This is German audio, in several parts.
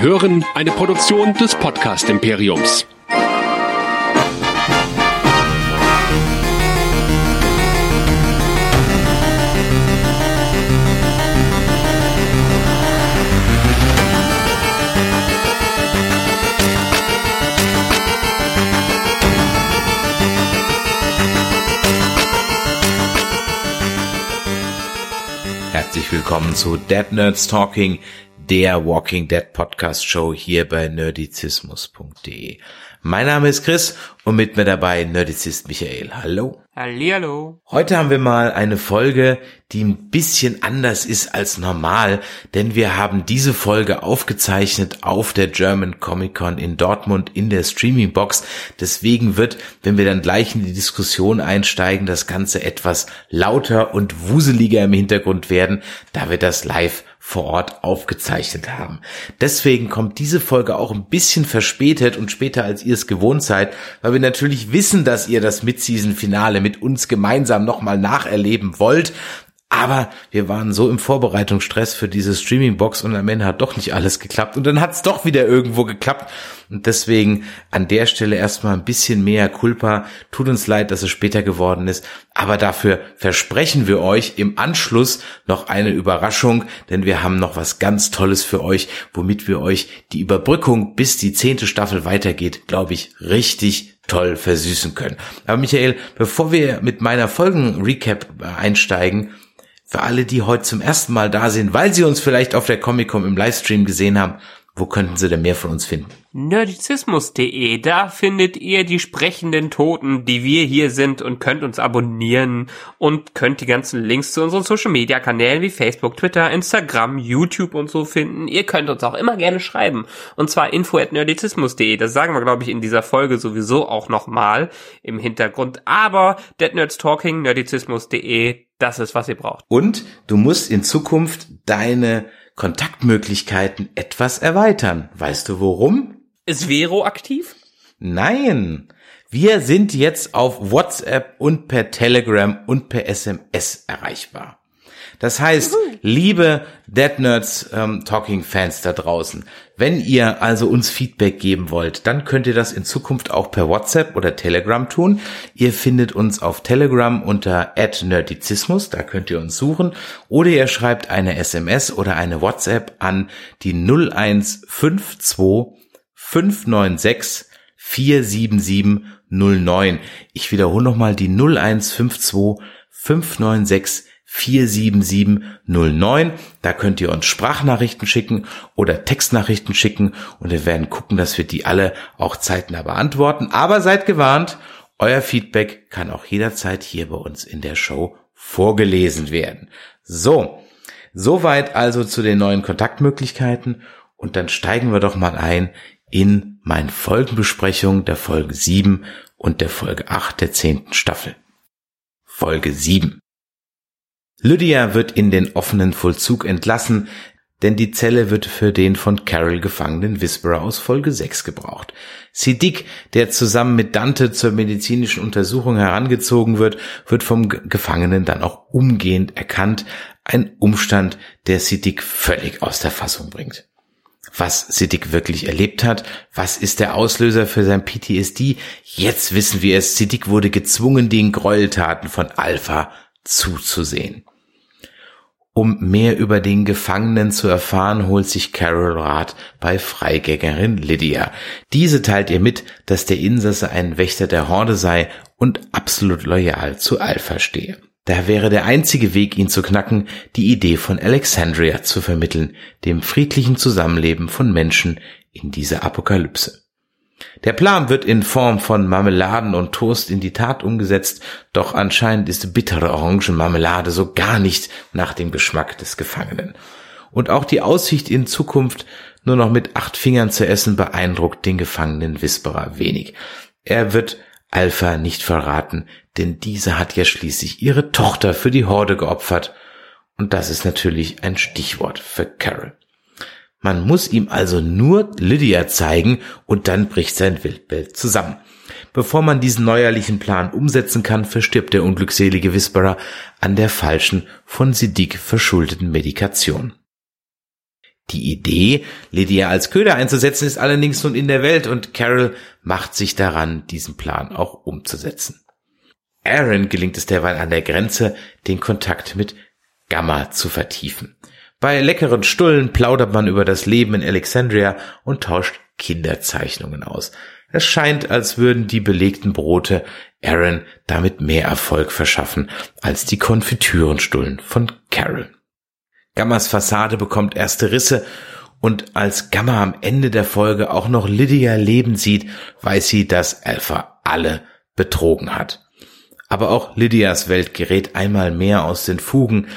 Hören eine Produktion des Podcast Imperiums. Herzlich willkommen zu Dead Nerds Talking, der Walking Dead Podcast Show hier bei nerdizismus.de. Mein Name ist Chris und mit mir dabei Nerdizist Michael. Hallo. Hallihallo. Heute haben wir mal eine Folge, die ein bisschen anders ist als normal, denn wir haben diese Folge aufgezeichnet auf der German Comic Con in Dortmund in der Streaming Box. Deswegen wird, wenn wir dann gleich in die Diskussion einsteigen, das Ganze etwas lauter und wuseliger im Hintergrund werden, da wir das live vor Ort aufgezeichnet haben. Deswegen kommt diese Folge auch ein bisschen verspätet und später als ihr es gewohnt seid, weil wir natürlich wissen, dass ihr das Mid-Season-Finale mit uns gemeinsam nochmal nacherleben wollt. Aber wir waren so im Vorbereitungsstress für diese Streaming-Box und am Ende hat doch nicht alles geklappt. Und dann hat es doch wieder irgendwo geklappt. Und deswegen an der Stelle erstmal ein bisschen mehr Culpa. Tut uns leid, dass es später geworden ist. Aber dafür versprechen wir euch im Anschluss noch eine Überraschung, denn wir haben noch was ganz Tolles für euch, womit wir euch die Überbrückung bis die zehnte Staffel weitergeht, glaube ich, richtig toll versüßen können. Aber Michael, bevor wir mit meiner Folgen-Recap einsteigen, für alle, die heute zum ersten Mal da sind, weil sie uns vielleicht auf der Comic-Con im Livestream gesehen haben, wo könnten sie denn mehr von uns finden? Nerdizismus.de, da findet ihr die sprechenden Toten, die wir hier sind und könnt uns abonnieren und könnt die ganzen Links zu unseren Social Media Kanälen wie Facebook, Twitter, Instagram, YouTube und so finden. Ihr könnt uns auch immer gerne schreiben und zwar info at nerdizismus.de. Das sagen wir glaube ich in dieser Folge sowieso auch nochmal im Hintergrund, aber Dead Nerds Talking nerdizismus.de, das ist was ihr braucht. Und du musst in Zukunft deine Kontaktmöglichkeiten etwas erweitern. Weißt du warum? Ist Vero aktiv? Nein. Wir sind jetzt auf WhatsApp und per Telegram und per SMS erreichbar. Das heißt, liebe Dead Nerds ähm, Talking Fans da draußen, wenn ihr also uns Feedback geben wollt, dann könnt ihr das in Zukunft auch per WhatsApp oder Telegram tun. Ihr findet uns auf Telegram unter @nerdizismus, da könnt ihr uns suchen, oder ihr schreibt eine SMS oder eine WhatsApp an die 0152 596 47709. Ich wiederhole nochmal die 0152 596 47709. Da könnt ihr uns Sprachnachrichten schicken oder Textnachrichten schicken und wir werden gucken, dass wir die alle auch zeitnah beantworten. Aber seid gewarnt, euer Feedback kann auch jederzeit hier bei uns in der Show vorgelesen werden. So, soweit also zu den neuen Kontaktmöglichkeiten und dann steigen wir doch mal ein in meine Folgenbesprechung der Folge 7 und der Folge 8 der 10. Staffel. Folge 7. Lydia wird in den offenen Vollzug entlassen, denn die Zelle wird für den von Carol gefangenen Whisperer aus Folge 6 gebraucht. Siddiq, der zusammen mit Dante zur medizinischen Untersuchung herangezogen wird, wird vom Gefangenen dann auch umgehend erkannt, ein Umstand, der Siddiq völlig aus der Fassung bringt. Was Siddiq wirklich erlebt hat, was ist der Auslöser für sein PTSD? Jetzt wissen wir es, Siddiq wurde gezwungen, den Gräueltaten von Alpha zuzusehen. Um mehr über den Gefangenen zu erfahren, holt sich Carol Rat bei Freigängerin Lydia. Diese teilt ihr mit, dass der Insasse ein Wächter der Horde sei und absolut loyal zu Alpha stehe. Da wäre der einzige Weg, ihn zu knacken, die Idee von Alexandria zu vermitteln, dem friedlichen Zusammenleben von Menschen in dieser Apokalypse. Der Plan wird in Form von Marmeladen und Toast in die Tat umgesetzt, doch anscheinend ist bittere Orangenmarmelade so gar nicht nach dem Geschmack des Gefangenen. Und auch die Aussicht in Zukunft nur noch mit acht Fingern zu essen beeindruckt den gefangenen Whisperer wenig. Er wird Alpha nicht verraten, denn diese hat ja schließlich ihre Tochter für die Horde geopfert. Und das ist natürlich ein Stichwort für Carol. Man muss ihm also nur Lydia zeigen und dann bricht sein Wildbild zusammen. Bevor man diesen neuerlichen Plan umsetzen kann, verstirbt der unglückselige Whisperer an der falschen, von Siddiq verschuldeten Medikation. Die Idee, Lydia als Köder einzusetzen, ist allerdings nun in der Welt und Carol macht sich daran, diesen Plan auch umzusetzen. Aaron gelingt es derweil an der Grenze, den Kontakt mit Gamma zu vertiefen. Bei leckeren Stullen plaudert man über das Leben in Alexandria und tauscht Kinderzeichnungen aus. Es scheint, als würden die belegten Brote Aaron damit mehr Erfolg verschaffen als die Konfitürenstullen von Carol. Gammas Fassade bekommt erste Risse und als Gamma am Ende der Folge auch noch Lydia leben sieht, weiß sie, dass Alpha alle betrogen hat. Aber auch Lydias Welt gerät einmal mehr aus den Fugen,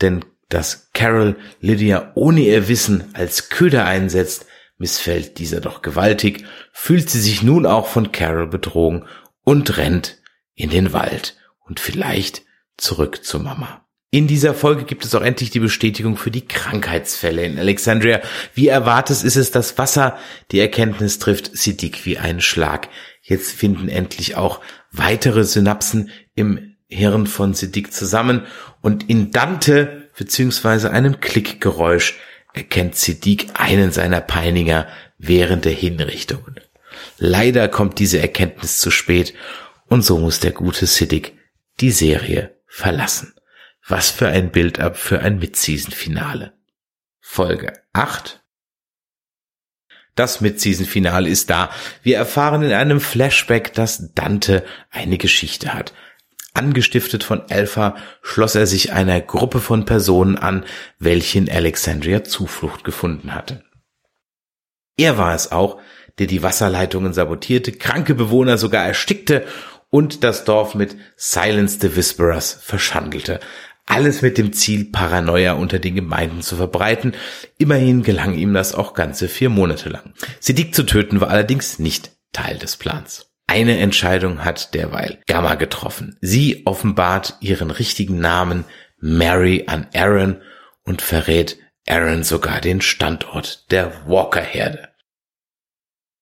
denn dass Carol Lydia ohne ihr Wissen als Köder einsetzt, missfällt dieser doch gewaltig, fühlt sie sich nun auch von Carol betrogen und rennt in den Wald und vielleicht zurück zur Mama. In dieser Folge gibt es auch endlich die Bestätigung für die Krankheitsfälle in Alexandria. Wie erwartet ist es das Wasser. Die Erkenntnis trifft Siddiq wie einen Schlag. Jetzt finden endlich auch weitere Synapsen im Hirn von Siddiq zusammen und in Dante beziehungsweise einem Klickgeräusch erkennt Siddiq einen seiner Peiniger während der Hinrichtungen. Leider kommt diese Erkenntnis zu spät und so muss der gute Siddiq die Serie verlassen. Was für ein Build-up für ein Mid-Season-Finale. Folge 8 das Mid-Season-Finale ist da. Wir erfahren in einem Flashback, dass Dante eine Geschichte hat. Angestiftet von Alpha schloss er sich einer Gruppe von Personen an, welche in Alexandria Zuflucht gefunden hatte. Er war es auch, der die Wasserleitungen sabotierte, kranke Bewohner sogar erstickte und das Dorf mit Silence the Whisperers verschandelte. Alles mit dem Ziel, Paranoia unter den Gemeinden zu verbreiten. Immerhin gelang ihm das auch ganze vier Monate lang. Siddiq zu töten war allerdings nicht Teil des Plans. Eine Entscheidung hat derweil Gamma getroffen. Sie offenbart ihren richtigen Namen Mary an Aaron und verrät Aaron sogar den Standort der Walker-Herde.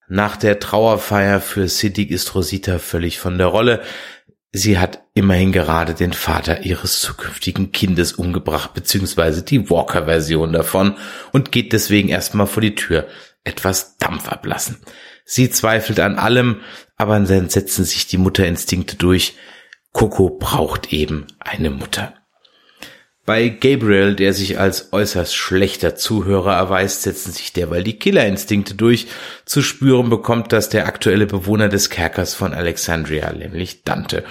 Nach der Trauerfeier für Siddiq ist Rosita völlig von der Rolle. Sie hat immerhin gerade den Vater ihres zukünftigen Kindes umgebracht, beziehungsweise die Walker-Version davon, und geht deswegen erstmal vor die Tür, etwas Dampf ablassen. Sie zweifelt an allem, aber dann setzen sich die Mutterinstinkte durch. Coco braucht eben eine Mutter. Bei Gabriel, der sich als äußerst schlechter Zuhörer erweist, setzen sich derweil die Killerinstinkte durch. Zu spüren bekommt das der aktuelle Bewohner des Kerkers von Alexandria, nämlich Dante.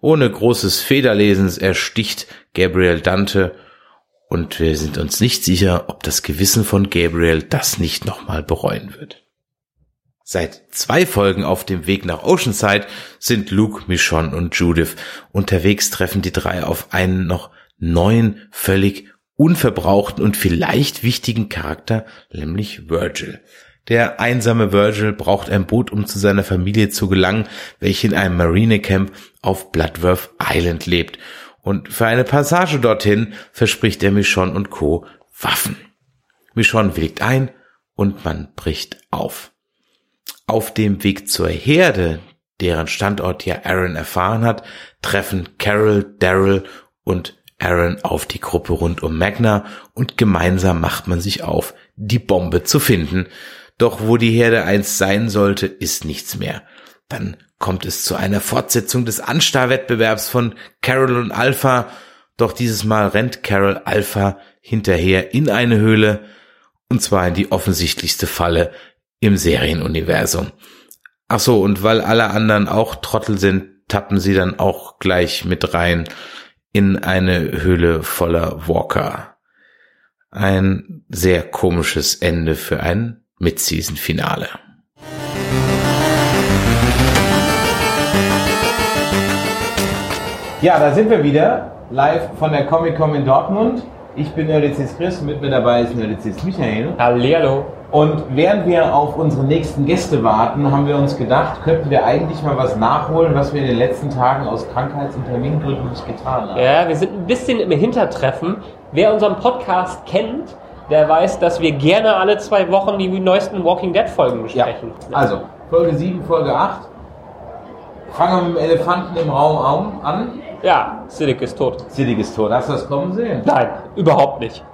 Ohne großes Federlesens ersticht Gabriel Dante und wir sind uns nicht sicher, ob das Gewissen von Gabriel das nicht nochmal bereuen wird. Seit zwei Folgen auf dem Weg nach Oceanside sind Luke, Michonne und Judith. Unterwegs treffen die drei auf einen noch neuen, völlig unverbrauchten und vielleicht wichtigen Charakter, nämlich Virgil. Der einsame Virgil braucht ein Boot, um zu seiner Familie zu gelangen, welche in einem Marinecamp auf Bloodworth Island lebt. Und für eine Passage dorthin verspricht er Michonne und Co. Waffen. Michonne willigt ein und man bricht auf. Auf dem Weg zur Herde, deren Standort ja Aaron erfahren hat, treffen Carol, Daryl und Aaron auf die Gruppe rund um Magna und gemeinsam macht man sich auf, die Bombe zu finden. Doch wo die Herde einst sein sollte, ist nichts mehr. Dann kommt es zu einer Fortsetzung des Anstarrwettbewerbs von Carol und Alpha, doch dieses Mal rennt Carol Alpha hinterher in eine Höhle, und zwar in die offensichtlichste Falle im Serienuniversum. Ach so, und weil alle anderen auch Trottel sind, tappen sie dann auch gleich mit rein in eine Höhle voller Walker. Ein sehr komisches Ende für ein Mid-Season-Finale. Ja, da sind wir wieder, live von der Comic-Con in Dortmund. Ich bin Nerdizis Chris, mit mir dabei ist Nerdizis Michael. Hallihallo. Und während wir auf unsere nächsten Gäste warten, haben wir uns gedacht, könnten wir eigentlich mal was nachholen, was wir in den letzten Tagen aus Krankheits- und Termingründen nicht getan haben. Ja, wir sind ein bisschen im Hintertreffen. Wer unseren Podcast kennt, der weiß, dass wir gerne alle zwei Wochen die neuesten Walking Dead Folgen besprechen. Ja. Also, Folge 7, Folge 8. Fangen wir mit dem Elefanten im Raum an. Ja, Siddiq ist tot. Siddiq ist tot. Hast du das kommen sehen? Nein, überhaupt nicht.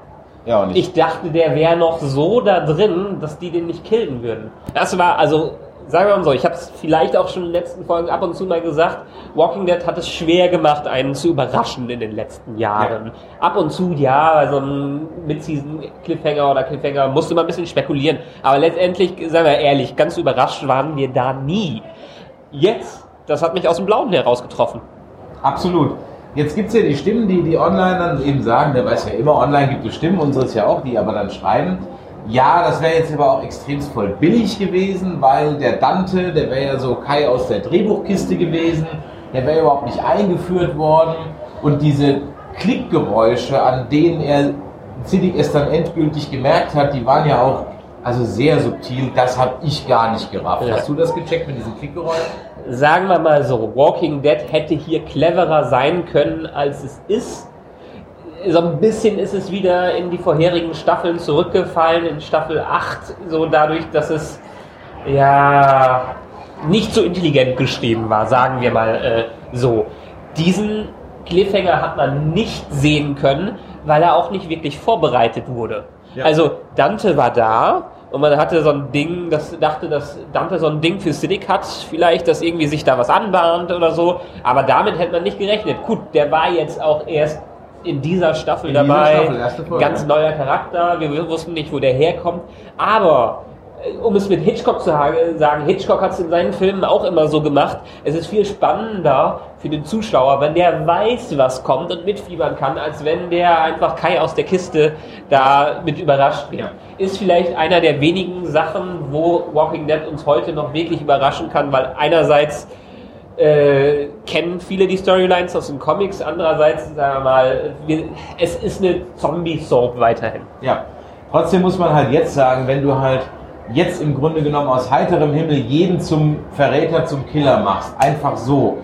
Ja, auch nicht. Ich dachte, der wäre noch so da drin, dass die den nicht killen würden. Das war, also, sagen wir mal so, ich habe es vielleicht auch schon in den letzten Folgen ab und zu mal gesagt, Walking Dead hat es schwer gemacht, einen zu überraschen in den letzten Jahren. Ab und zu, ja, bei so einem Mid-Season-Cliffhanger oder Cliffhanger musste man ein bisschen spekulieren. Aber letztendlich, sagen wir ehrlich, ganz überrascht waren wir da nie. Jetzt, das hat mich aus dem Blauen heraus getroffen. Absolut. Jetzt gibt's ja die Stimmen, die, die online dann eben sagen, der weiß ja immer, online gibt es Stimmen, unseres ja auch, die aber dann schreiben, ja, das wäre jetzt aber auch extremst voll billig gewesen, weil der Dante, der wäre ja so Kai aus der Drehbuchkiste gewesen, der wäre überhaupt nicht eingeführt worden. Und diese Klickgeräusche, an denen er Siddiq es dann endgültig gemerkt hat, die waren ja auch also sehr subtil, das habe ich gar nicht gerafft. Ja. Hast du das gecheckt mit diesen Klickgeräuschen? sagen wir mal so, Walking Dead hätte hier cleverer sein können, als es ist. So ein bisschen ist es wieder in die vorherigen Staffeln zurückgefallen, in Staffel 8, so dadurch, dass es ja nicht so intelligent geschrieben war, sagen wir mal äh, so. Diesen Cliffhanger hat man nicht sehen können, weil er auch nicht wirklich vorbereitet wurde. Ja. Also Dante war da und man hatte so ein Ding, das dachte, dass Dante so ein Ding für Cynic hat, vielleicht, dass irgendwie sich da was anbahnt oder so, aber damit hätte man nicht gerechnet. Gut, der war jetzt auch erst in dieser Staffel In dieser dabei, Staffel, erste Folge. ganz neuer Charakter, wir wussten nicht, wo der herkommt, aber um es mit Hitchcock zu sagen, Hitchcock hat es in seinen Filmen auch immer so gemacht. Es ist viel spannender für den Zuschauer, wenn der weiß, was kommt und mitfiebern kann, als wenn der einfach Kai aus der Kiste da mit überrascht wird. Ist vielleicht einer der wenigen Sachen, wo Walking Dead uns heute noch wirklich überraschen kann, weil einerseits äh, kennen viele die Storylines aus den Comics, andererseits, sagen wir mal, wir, es ist eine Zombie-Soap weiterhin. Ja. Trotzdem muss man halt jetzt sagen, wenn du halt jetzt im Grunde genommen aus heiterem Himmel jeden zum Verräter, zum Killer machst, einfach so,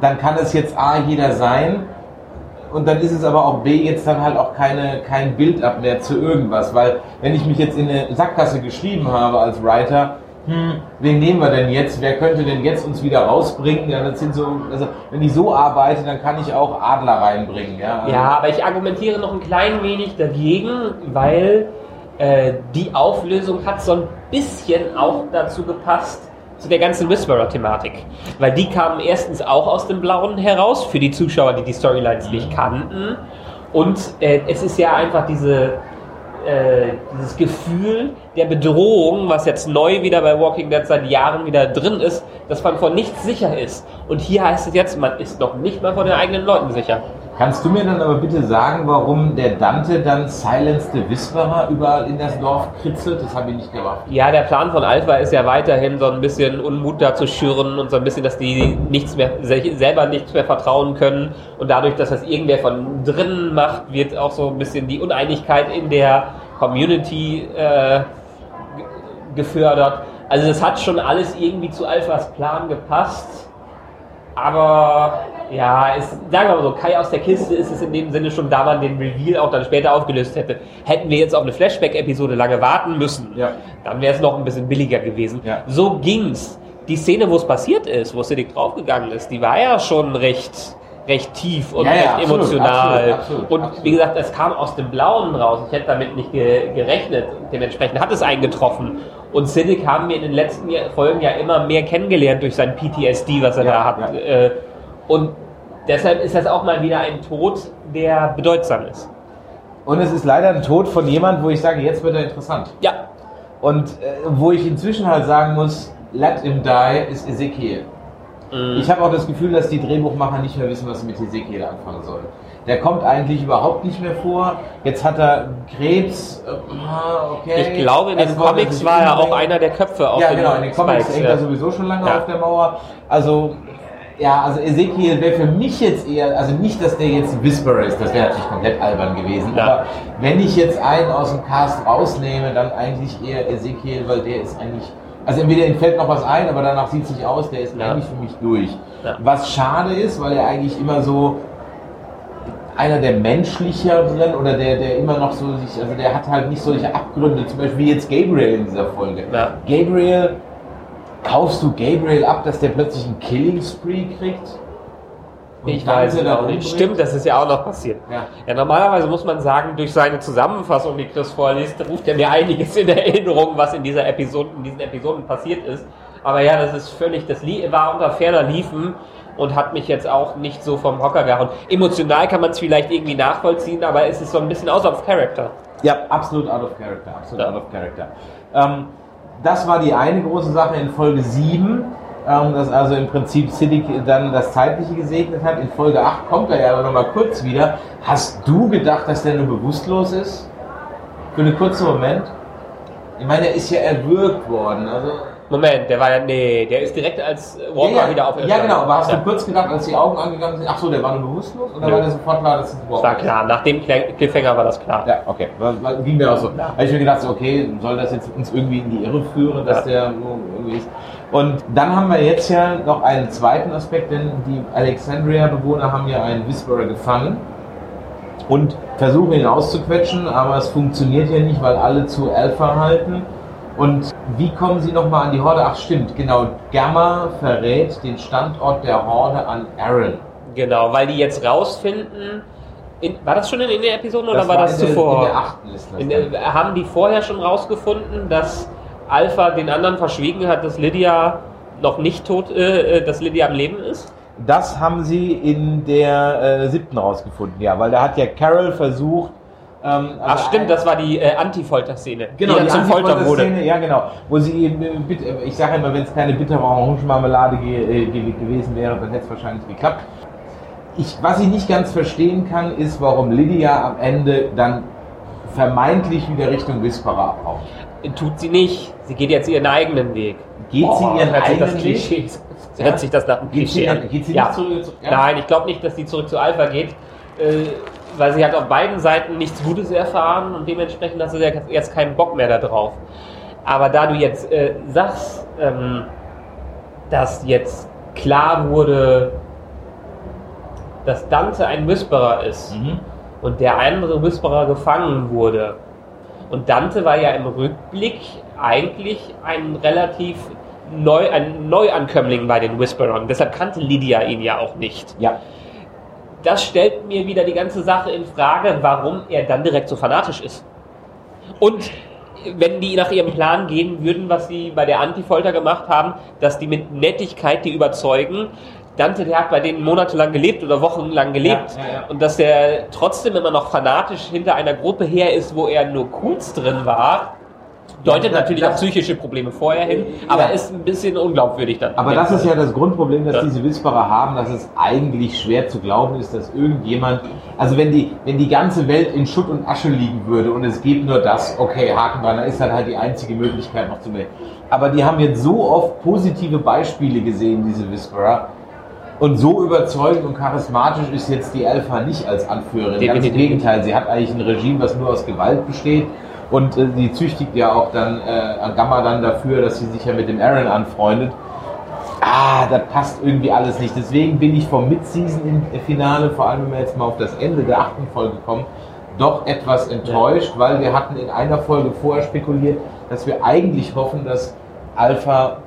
dann kann es jetzt A, jeder sein und dann ist es aber auch B, jetzt dann halt auch keine, kein Build-up mehr zu irgendwas, weil wenn ich mich jetzt in eine Sackgasse geschrieben habe als Writer, hm, wen nehmen wir denn jetzt? Wer könnte denn jetzt uns wieder rausbringen? Ja, das sind so, also wenn ich so arbeite, dann kann ich auch Adler reinbringen. Ja, Ja, aber ich argumentiere noch ein klein wenig dagegen, weil äh, die Auflösung hat so ein bisschen auch dazu gepasst, zu der ganzen Whisperer-Thematik. Weil die kamen erstens auch aus dem Blauen heraus, für die Zuschauer, die die Storylines nicht kannten. Und äh, es ist ja einfach diese, äh, dieses Gefühl der Bedrohung, was jetzt neu wieder bei Walking Dead seit Jahren wieder drin ist, dass man vor nichts sicher ist. Und hier heißt es jetzt, man ist noch nicht mal vor den eigenen Leuten sicher. Kannst du mir dann aber bitte sagen, warum der Dante dann Silence the Whisperer überall in das Dorf kritzelt? Das habe ich nicht gerafft. Ja, der Plan von Alpha ist ja weiterhin so ein bisschen Unmut da zu schüren und so ein bisschen, dass die nichts mehr, selber nichts mehr vertrauen können. Und dadurch, dass das irgendwer von drinnen macht, wird auch so ein bisschen die Uneinigkeit in der Community äh, ge- gefördert. Also das hat schon alles irgendwie zu Alphas Plan gepasst. Aber ja, es, sagen wir mal so, Kai aus der Kiste ist es in dem Sinne schon, da man den Reveal auch dann später aufgelöst hätte. Hätten wir jetzt auf eine Flashback-Episode lange warten müssen, Ja. dann wäre es noch ein bisschen billiger gewesen. Ja. So ging's. Die Szene, wo es passiert ist, wo Siddiq draufgegangen ist, die war ja schon recht, recht tief und Ja, ja, recht absolut, emotional. absolut, absolut, und wie gesagt, es kam aus dem Blauen raus. Ich hätte damit nicht ge gerechnet. Dementsprechend hat es eingetroffen. Und Siddiq haben wir in den letzten Folgen ja immer mehr kennengelernt durch sein PTSD, was er Ja, da hat. ja. Äh, Und deshalb ist das auch mal wieder ein Tod, der bedeutsam ist. Und es ist leider ein Tod von jemand, wo ich sage, jetzt wird er interessant. Ja, Und äh, wo ich inzwischen halt sagen muss, let him die, ist Ezekiel. Ich habe auch das Gefühl, dass die Drehbuchmacher nicht mehr wissen, was sie mit Ezekiel anfangen sollen. Der kommt eigentlich überhaupt nicht mehr vor. Jetzt hat er Krebs. äh, ah, okay. ich glaube, in den wollte Comics war er auch einer der Köpfe auf Ja, genau, in den Comics Spikes, hängt ja. er sowieso schon lange Ja. auf der Mauer. Also, ja, also Ezekiel wäre für mich jetzt eher, also nicht, dass der jetzt ein Whisperer ist, das wäre natürlich komplett albern gewesen, Ja. aber wenn ich jetzt einen aus dem Cast rausnehme, dann eigentlich eher Ezekiel, weil der ist eigentlich, also entweder ihm fällt noch was ein, aber danach sieht es nicht aus, der ist Ja. eigentlich für mich durch. Ja. Was schade ist, weil er eigentlich immer so einer der menschlicheren oder der, der immer noch so sich, also der hat halt nicht solche Abgründe, zum Beispiel wie jetzt Gabriel in dieser Folge. Gabriel, kaufst du Gabriel ab, dass der plötzlich einen Killing Spree kriegt? Ich weiß es nicht. Stimmt, das ist ja auch noch passiert. Ja. Ja, normalerweise muss man sagen, durch seine Zusammenfassung, die Chris vorliest, ruft er mir einiges in Erinnerung, was in dieser Episode, in diesen Episoden passiert ist. Aber ja, das ist völlig, das war unter ferner Liefen und hat mich jetzt auch nicht so vom Hocker gehauen. Emotional kann man es vielleicht irgendwie nachvollziehen, aber es ist so ein bisschen out of character. Ja, absolut out of character, absolut Ja. out of character. Ähm, das war die eine große Sache in Folge 7, ähm, dass also im Prinzip Siddiq dann das Zeitliche gesegnet hat. In Folge 8 kommt er ja aber nochmal kurz wieder. Hast du gedacht, dass der nur bewusstlos ist? Für einen kurzen Moment? Ich meine, er ist ja erwürgt worden. Also, Moment, der war ja, nee, der ist direkt als Walker ja, wieder auf ja, genau, aber hast ja. du kurz gedacht, als die Augen angegangen sind, ach so, der war nur bewusstlos? Oder Nö. war der sofort klar, dass es ein Walker war klar, nach dem Cliffhanger war das klar. Ja, okay. Ging mir auch so. Da habe ich mir gedacht, so, okay, soll das jetzt uns irgendwie in die Irre führen, dass Ja. der irgendwie ist. Und dann haben wir jetzt ja noch einen zweiten Aspekt, denn die Alexandria-Bewohner haben ja einen Whisperer gefangen und versuchen ihn auszuquetschen, aber es funktioniert ja nicht, weil alle zu Alpha halten. Und wie kommen sie nochmal an die Horde? Ach stimmt, genau. Gamma verrät den Standort der Horde an Aaron. Genau, weil die jetzt rausfinden, in, war das schon in, in der Episode oder war das in der, zuvor? In der achten das. Haben die vorher schon rausgefunden, dass Alpha den anderen verschwiegen hat, dass Lydia noch nicht tot, äh, äh, dass Lydia am Leben ist? Das haben sie in der äh, siebten rausgefunden, ja, weil da hat ja Carol versucht. Ähm, Ach also stimmt, ein- das war die äh, Anti-Folter-Szene. Genau, die die zum Foltern wurde. Ja genau, wo sie äh, äh, ich sage immer, wenn es keine bittere Orangenmarmelade ge äh, ge gewesen wäre, dann hätte es wahrscheinlich geklappt. Ich, was ich nicht ganz verstehen kann, ist, warum Lydia am Ende dann vermeintlich wieder Richtung Whisperer abhaut. Tut sie nicht. Sie geht jetzt ihren eigenen Weg. Geht sie ihren hört sich das eigenen Weg? Klischee. Ja? Hört sich das nach einem Geht Klischee an. geht sie ja. nicht zurück? zurück- ja? Nein, ich glaube nicht, dass sie zurück zu Alpha geht, äh, weil sie hat auf beiden Seiten nichts Gutes erfahren und dementsprechend hat sie ja jetzt keinen Bock mehr darauf. Aber da du jetzt äh, sagst, ähm, dass jetzt klar wurde, dass Dante ein Whisperer ist Mhm. und der andere Whisperer gefangen wurde. Und Dante war ja im Rückblick eigentlich ein relativ neu, ein Neuankömmling bei den Whisperern. Deshalb kannte Lydia ihn ja auch nicht. Ja, Das stellt mir wieder die ganze Sache in Frage, warum er dann direkt so fanatisch ist. Und wenn die nach ihrem Plan gehen würden, was sie bei der Antifolter gemacht haben, dass die mit Nettigkeit die überzeugen, Dante, der hat bei denen monatelang gelebt oder wochenlang gelebt. Ja, ja, ja. Und dass der trotzdem immer noch fanatisch hinter einer Gruppe her ist, wo er nur kurz drin war, deutet Ja, natürlich das- auf psychische Probleme vorher hin, aber Ja. ist ein bisschen unglaubwürdig dann. Aber das ist ja das Grundproblem, das Ja. diese Whisperer haben, dass es eigentlich schwer zu glauben ist, dass irgendjemand, also wenn die, wenn die ganze Welt in Schutt und Asche liegen würde und es gibt nur das, okay, Haken dran, dann ist dann halt die einzige Möglichkeit noch zu wählen. Aber die haben jetzt so oft positive Beispiele gesehen, diese Whisperer. Und so überzeugend und charismatisch ist jetzt die Alpha nicht als Anführerin. Ganz im. Gegenteil, sie hat eigentlich ein Regime, was nur aus Gewalt besteht. Und äh, sie züchtigt ja auch dann äh, Gamma dann dafür, dass sie sich ja mit dem Aaron anfreundet ah, das passt irgendwie alles nicht. Deswegen bin ich vom Mid-Season-Finale, vor allem wenn wir jetzt mal auf das Ende der achten Folge kommen, doch etwas enttäuscht, weil wir hatten in einer Folge vorher spekuliert, dass wir eigentlich hoffen, dass Alpha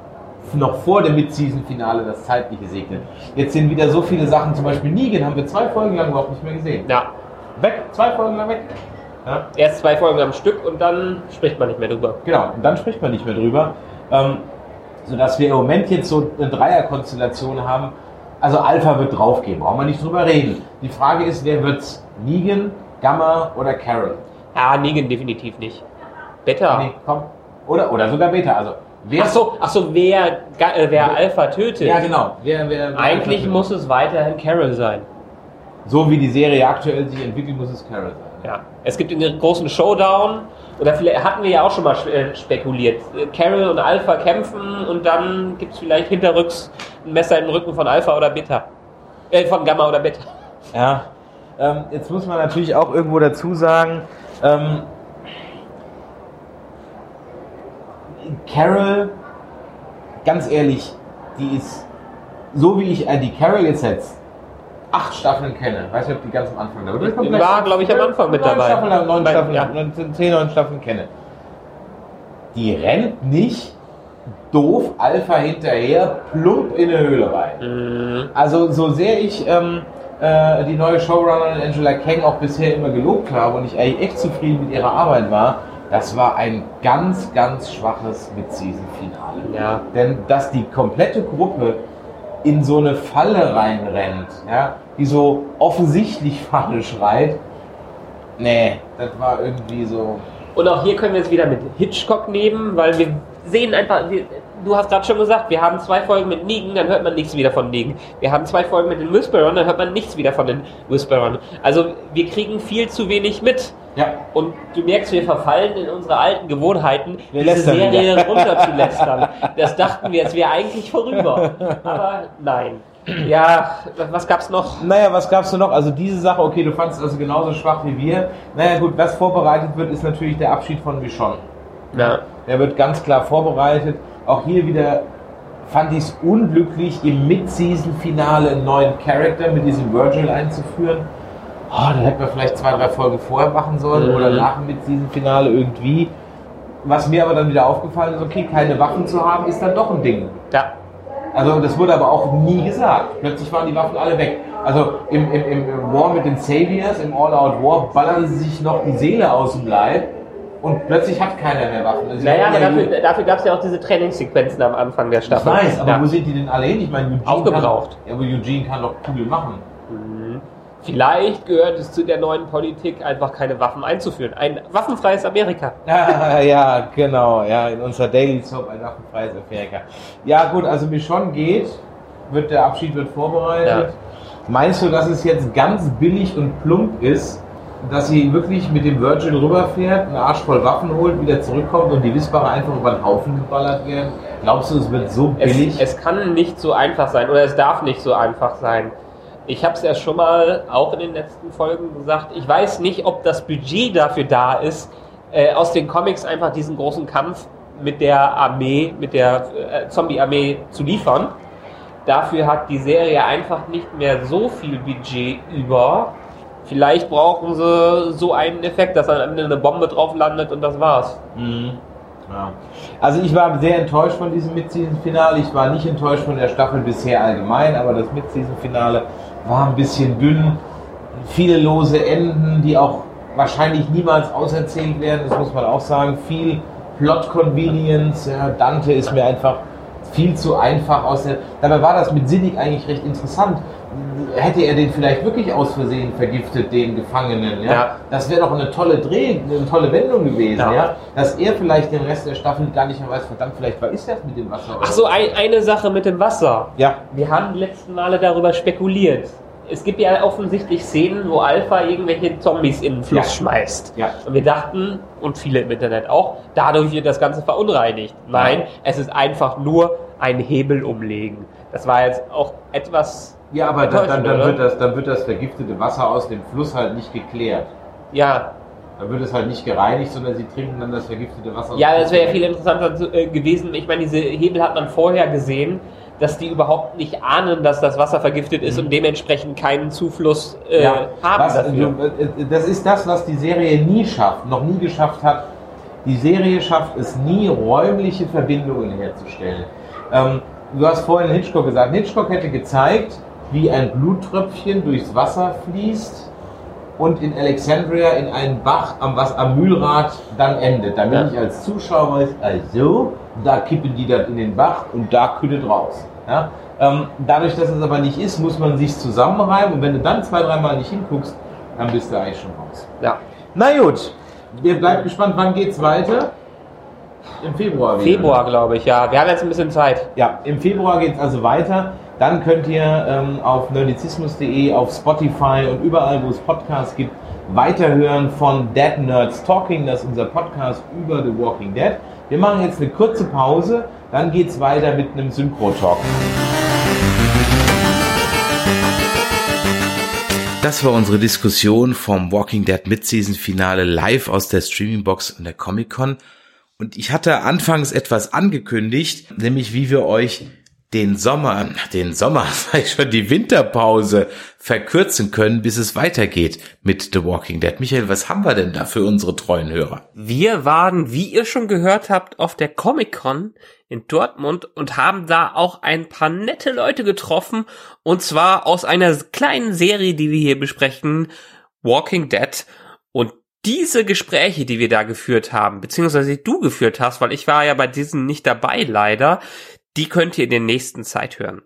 noch vor dem Mid-Season-Finale das Zeitliche segnet. Jetzt sind wieder so viele Sachen, zum Beispiel Negan haben wir zwei Folgen lang überhaupt nicht mehr gesehen. Ja, Weg, zwei Folgen lang weg. Ja. erst zwei Folgen am Stück und dann spricht man nicht mehr drüber. Genau, und dann spricht man nicht mehr drüber. Ähm, sodass wir im Moment jetzt so eine Dreierkonstellation haben. Also Alpha wird draufgehen, brauchen wir nicht drüber reden. Die Frage ist, wer wird's? Negan, Gamma oder Carol? Ja, Negan definitiv nicht. Beta. Nee, komm. Oder, oder sogar Beta. Also, wer Ach so, ach so, wer, äh, wer Alpha tötet. Ja, genau. Wer, wer, wer Eigentlich Alpha muss es weiterhin Carol sein. So wie die Serie aktuell sich entwickelt, muss es Carol sein. Ja. Es gibt den großen Showdown, oder vielleicht hatten wir ja auch schon mal äh, spekuliert. Äh, Carol und Alpha kämpfen und dann gibt es vielleicht hinterrücks ein Messer im Rücken von Alpha oder Beta. Äh, von Gamma oder Beta. Ja. Ähm, jetzt muss man natürlich auch irgendwo dazu sagen, ähm, Carol, ganz ehrlich, die ist, so wie ich äh, die Carol jetzt acht Staffeln kenne, weiß nicht, ob die ganz am Anfang da oder? Die war, glaube ich, am Anfang mit dabei. Staffeln, neun Bei- Staffeln, ja. neun, zehn, neun Staffeln kenne. Die rennt nicht doof, Alpha hinterher, plump in eine Höhle rein. Mhm. Also so sehr ich ähm, äh, die neue Showrunnerin Angela Kang auch bisher immer gelobt habe und ich eigentlich echt zufrieden mit ihrer Arbeit war, das war ein ganz, ganz schwaches Mid-Season-Finale. Ja. Denn dass die komplette Gruppe in so eine Falle reinrennt, ja, die so offensichtlich Falle schreit, nee, das war irgendwie so. Und auch hier können wir es wieder mit Hitchcock nehmen, weil wir sehen einfach, wir, du hast gerade schon gesagt, wir haben zwei Folgen mit Negan, dann hört man nichts wieder von Negan. Wir haben zwei Folgen mit den Whisperern, dann hört man nichts wieder von den Whisperern. Also wir kriegen viel zu wenig mit. Ja, Und du merkst, wir verfallen in unsere alten Gewohnheiten, Wir diese Serie wieder. runterzulästern. Das dachten wir, es wäre eigentlich vorüber. Aber nein. Ja, was gab's noch? Naja, was gab's denn noch? Also diese Sache, okay, du fandest also genauso schwach wie wir. Naja gut, was vorbereitet wird, ist natürlich der Abschied von Michonne. Ja. Der wird ganz klar vorbereitet. Auch hier wieder fand ich es unglücklich, im Mid-Season-Finale einen neuen Charakter mit diesem Virgil einzuführen. Oh, da hätten wir vielleicht zwei, drei Folgen vorher machen sollen Mhm. oder nach dem Mid-Season-Finale irgendwie. Was mir aber dann wieder aufgefallen ist, okay, keine Waffen zu haben, ist dann doch ein Ding. Ja. Also das wurde aber auch nie gesagt. Plötzlich waren die Waffen alle weg. Also im, im, im War mit den Saviors, im All-Out War, ballern sie sich noch die Seele aus dem Leib und plötzlich hat keiner mehr Waffen. Also Naja, aber ja dafür, dafür gab es ja auch diese Trainingssequenzen am Anfang der Ich Staffel. weiß, aber ja. wo sind die denn alle hin? Ich meine, Eugene Aufgebraucht. Kann, ja, aber Eugene kann doch Kugeln machen. Vielleicht gehört es zu der neuen Politik, einfach keine Waffen einzuführen. Ein waffenfreies Amerika. Ja, ja, genau. Ja, in unserer Daily Soap ein waffenfreies Amerika. Ja, gut, also Michonne geht, wird der Abschied wird vorbereitet. Meinst du, dass es jetzt ganz billig und plump ist, dass sie wirklich mit dem Virgin rüberfährt, einen Arsch voll Waffen holt, wieder zurückkommt und die Wissbare einfach über den Haufen geballert werden? Glaubst du, es wird so billig? Es, es kann nicht so einfach sein oder es darf nicht so einfach sein. Ich habe es ja schon mal auch in den letzten Folgen gesagt. Ich weiß nicht, ob das Budget dafür da ist, äh, aus den Comics einfach diesen großen Kampf mit der Armee, mit der äh, Zombie-Armee zu liefern. Dafür hat die Serie einfach nicht mehr so viel Budget über. Vielleicht brauchen sie so einen Effekt, dass am Ende eine Bombe drauf landet und das war's. Mhm. Ja. Also ich war sehr enttäuscht von diesem Mid-Season-Finale. Ich war nicht enttäuscht von der Staffel bisher allgemein, aber das Mid-Season-Finale war ein bisschen dünn. Viele lose Enden, die auch wahrscheinlich niemals auserzählt werden, das muss man auch sagen. Viel Plot-Convenience. Ja, Dante ist mir einfach viel zu einfach aus der... Dabei war das mit Sinnig eigentlich recht interessant. Hätte er den vielleicht wirklich aus Versehen vergiftet, den Gefangenen, ja? Ja. Das wäre doch eine tolle Dreh, eine tolle Wendung gewesen, Ja. ja? Dass er vielleicht den Rest der Staffel gar nicht mehr weiß, verdammt, vielleicht war ist das mit dem Wasser. Ach so, ein, eine Sache mit dem Wasser. Ja. Wir haben die letzten Male darüber spekuliert. Es gibt ja offensichtlich Szenen, wo Alpha irgendwelche Zombies in den Fluss Ja. schmeißt. Ja. Und wir dachten, und viele im Internet auch, dadurch wird das Ganze verunreinigt. Nein, es ist einfach nur ein Hebel umlegen. Das war jetzt auch etwas. Ja, aber dann, dann, dann, wird das, dann wird das vergiftete Wasser aus dem Fluss halt nicht geklärt. Ja, Dann wird es halt nicht gereinigt, sondern sie trinken dann das vergiftete Wasser. aus ja, dem das wäre ja viel interessanter äh, gewesen. Ich meine, diese Hebel hat man vorher gesehen, dass die überhaupt nicht ahnen, dass das Wasser vergiftet ist und dementsprechend keinen Zufluss äh, Mhm. ja, haben was, dafür. du, äh, das ist das, was die Serie nie schafft, noch nie geschafft hat. Die Serie schafft es nie, räumliche Verbindungen herzustellen. Ähm, du hast vorhin Hitchcock gesagt, Hitchcock hätte gezeigt, wie ein Bluttröpfchen durchs Wasser fließt und in Alexandria in einen Bach am, was, am Mühlrad dann endet. Damit Ja. ich als Zuschauer weiß, also, da kippen die das in den Bach und da kühlt raus. Ja? Ähm, dadurch, dass es aber nicht ist, muss man sich zusammenreiben und wenn du dann zwei, dreimal nicht hinguckst, dann bist du eigentlich schon raus. Ja. Na gut, wir bleiben gespannt, wann geht's weiter? Im Februar wieder. Februar, glaube ich, ja. Wir haben jetzt ein bisschen Zeit. Ja, im Februar geht es also weiter. Dann könnt ihr ähm, auf nerdizismus.de, auf Spotify und überall, wo es Podcasts gibt, weiterhören von Dead Nerds Talking. Das ist unser Podcast über The Walking Dead. Wir machen jetzt eine kurze Pause, dann geht es weiter mit einem Synchro-Talk. Das war unsere Diskussion vom Walking Dead Mid-Season-Finale live aus der Streaming-Box und der Comic-Con. Und ich hatte anfangs etwas angekündigt, nämlich wie wir euch den Sommer, den Sommer, sag ich schon, die Winterpause verkürzen können, bis es weitergeht mit The Walking Dead. Michael, was haben wir denn da für unsere treuen Hörer? Wir waren, wie ihr schon gehört habt, auf der Comic-Con in Dortmund und haben da auch ein paar nette Leute getroffen und zwar aus einer kleinen Serie, die wir hier besprechen, Walking Dead und diese Gespräche, die wir da geführt haben, beziehungsweise du geführt hast, weil ich war ja bei diesen nicht dabei leider, die könnt ihr in der nächsten Zeit hören.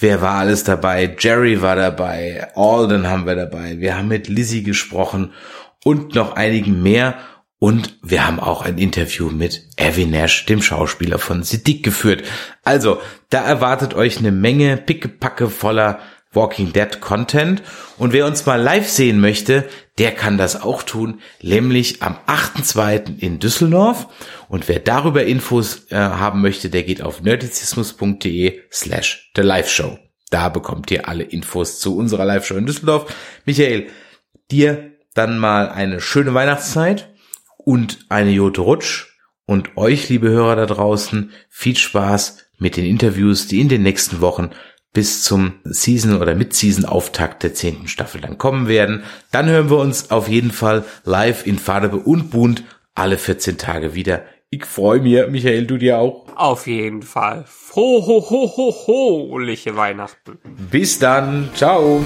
Wer war alles dabei? Jerry war dabei, Alden haben wir dabei, wir haben mit Lizzie gesprochen und noch einigen mehr. Und wir haben auch ein Interview mit Avi Nash, dem Schauspieler von Siddiq, geführt. Also, da erwartet euch eine Menge pickepacke voller Walking Dead Content. Und wer uns mal live sehen möchte, der kann das auch tun, nämlich am 8.2. in Düsseldorf. Und wer darüber Infos äh, haben möchte, der geht auf nerdizismus.de slash the live show. Da bekommt ihr alle Infos zu unserer Live-Show in Düsseldorf. Michael, dir dann mal eine schöne Weihnachtszeit und eine Jote Rutsch. Und euch, liebe Hörer da draußen, viel Spaß mit den Interviews, die in den nächsten Wochen bis zum Season- oder Mid-Season-Auftakt der zehnten Staffel dann kommen werden. Dann hören wir uns auf jeden Fall live in Farbe und bunt alle 14 Tage wieder. Ich freue mich, Michael, du dir auch. Auf jeden Fall. Ho, ho, ho, ho, ho, Weihnachten. Bis dann. Ciao.